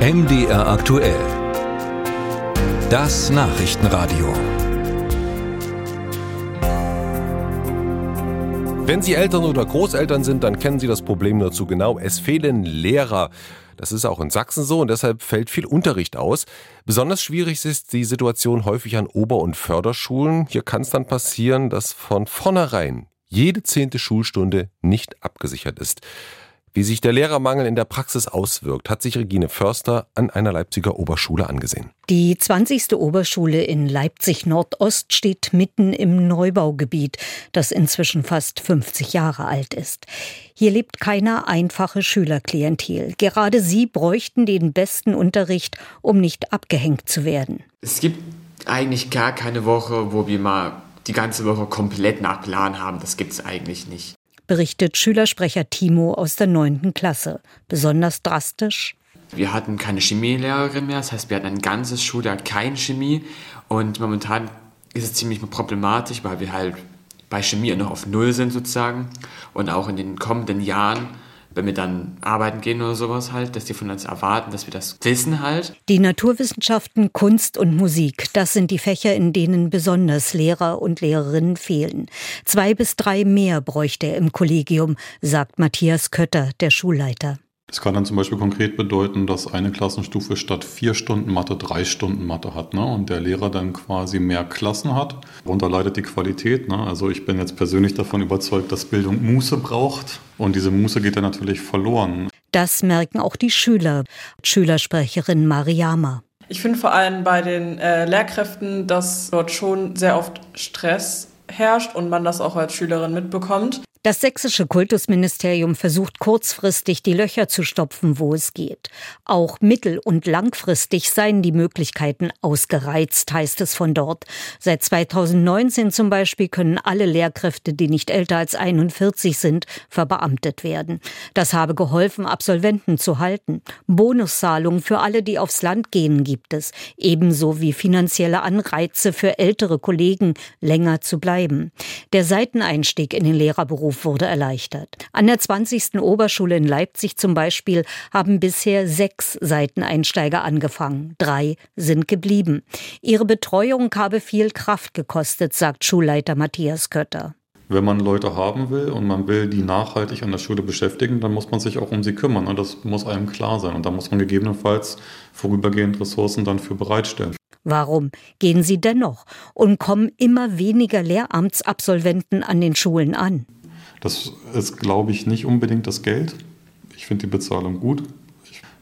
MDR aktuell. Das Nachrichtenradio. Wenn Sie Eltern oder Großeltern sind, dann kennen Sie das Problem nur zu genau. Es fehlen Lehrer. Das ist auch in Sachsen so und deshalb fällt viel Unterricht aus. Besonders schwierig ist die Situation häufig an Ober- und Förderschulen. Hier kann es dann passieren, dass von vornherein jede zehnte Schulstunde nicht abgesichert ist. Wie sich der Lehrermangel in der Praxis auswirkt, hat sich Regine Förster an einer Leipziger Oberschule angesehen. Die 20. Oberschule in Leipzig Nordost steht mitten im Neubaugebiet, das inzwischen fast 50 Jahre alt ist. Hier lebt keine einfache Schülerklientel. Gerade sie bräuchten den besten Unterricht, um nicht abgehängt zu werden. Es gibt eigentlich gar keine Woche, wo wir mal die ganze Woche komplett nach Plan haben. Das gibt es eigentlich nicht berichtet Schülersprecher Timo aus der 9. Klasse. Besonders drastisch. Wir hatten keine Chemielehrerin mehr, das heißt, wir hatten ein ganzes Schuljahr kein Chemie. Und momentan ist es ziemlich problematisch, weil wir halt bei Chemie noch auf Null sind sozusagen. Und auch in den kommenden Jahren wenn wir dann arbeiten gehen oder sowas halt, dass die von uns erwarten, dass wir das wissen halt. Die Naturwissenschaften, Kunst und Musik, das sind die Fächer, in denen besonders Lehrer und Lehrerinnen fehlen. Zwei bis drei mehr bräuchte er im Kollegium, sagt Matthias Kötter, der Schulleiter. Das kann dann zum Beispiel konkret bedeuten, dass eine Klassenstufe statt vier Stunden Mathe drei Stunden Mathe hat ne? und der Lehrer dann quasi mehr Klassen hat. Darunter leidet die Qualität. Ne? Also ich bin jetzt persönlich davon überzeugt, dass Bildung Muße braucht und diese Muße geht dann natürlich verloren. Das merken auch die Schüler. Schülersprecherin Mariama. Ich finde vor allem bei den äh, Lehrkräften, dass dort schon sehr oft Stress herrscht und man das auch als Schülerin mitbekommt. Das sächsische Kultusministerium versucht kurzfristig die Löcher zu stopfen, wo es geht. Auch mittel- und langfristig seien die Möglichkeiten ausgereizt, heißt es von dort. Seit 2019 zum Beispiel können alle Lehrkräfte, die nicht älter als 41 sind, verbeamtet werden. Das habe geholfen, Absolventen zu halten. Bonuszahlungen für alle, die aufs Land gehen, gibt es, ebenso wie finanzielle Anreize für ältere Kollegen, länger zu bleiben. Der Seiteneinstieg in den Lehrerberuf Beruf wurde erleichtert. An der 20. Oberschule in Leipzig zum Beispiel haben bisher sechs Seiteneinsteiger angefangen. Drei sind geblieben. Ihre Betreuung habe viel Kraft gekostet, sagt Schulleiter Matthias Kötter. Wenn man Leute haben will und man will die nachhaltig an der Schule beschäftigen, dann muss man sich auch um sie kümmern. Und das muss einem klar sein. Und da muss man gegebenenfalls vorübergehend Ressourcen dann für bereitstellen. Warum gehen sie dennoch und kommen immer weniger Lehramtsabsolventen an den Schulen an? Das ist, glaube ich, nicht unbedingt das Geld. Ich finde die Bezahlung gut,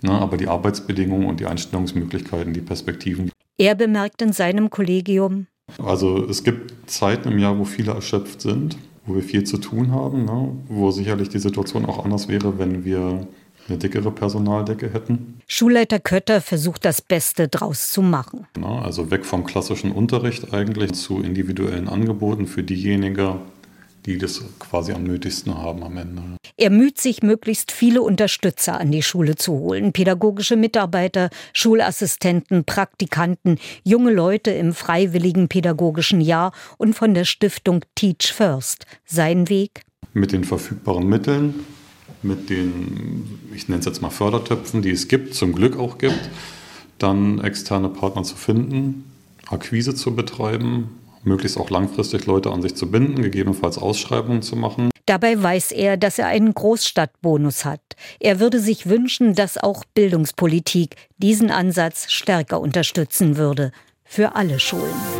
ne, aber die Arbeitsbedingungen und die Einstellungsmöglichkeiten, die Perspektiven. Er bemerkt in seinem Kollegium. Also es gibt Zeiten im Jahr, wo viele erschöpft sind, wo wir viel zu tun haben, ne, wo sicherlich die Situation auch anders wäre, wenn wir eine dickere Personaldecke hätten. Schulleiter Kötter versucht das Beste draus zu machen. Also weg vom klassischen Unterricht eigentlich zu individuellen Angeboten für diejenigen, die das quasi am nötigsten haben am Ende. Er müht sich, möglichst viele Unterstützer an die Schule zu holen. Pädagogische Mitarbeiter, Schulassistenten, Praktikanten, junge Leute im freiwilligen pädagogischen Jahr und von der Stiftung Teach First. Sein Weg? Mit den verfügbaren Mitteln, mit den, ich nenne es jetzt mal Fördertöpfen, die es gibt, zum Glück auch gibt, dann externe Partner zu finden, Akquise zu betreiben, möglichst auch langfristig Leute an sich zu binden, gegebenenfalls Ausschreibungen zu machen. Dabei weiß er, dass er einen Großstadtbonus hat. Er würde sich wünschen, dass auch Bildungspolitik diesen Ansatz stärker unterstützen würde. Für alle Schulen.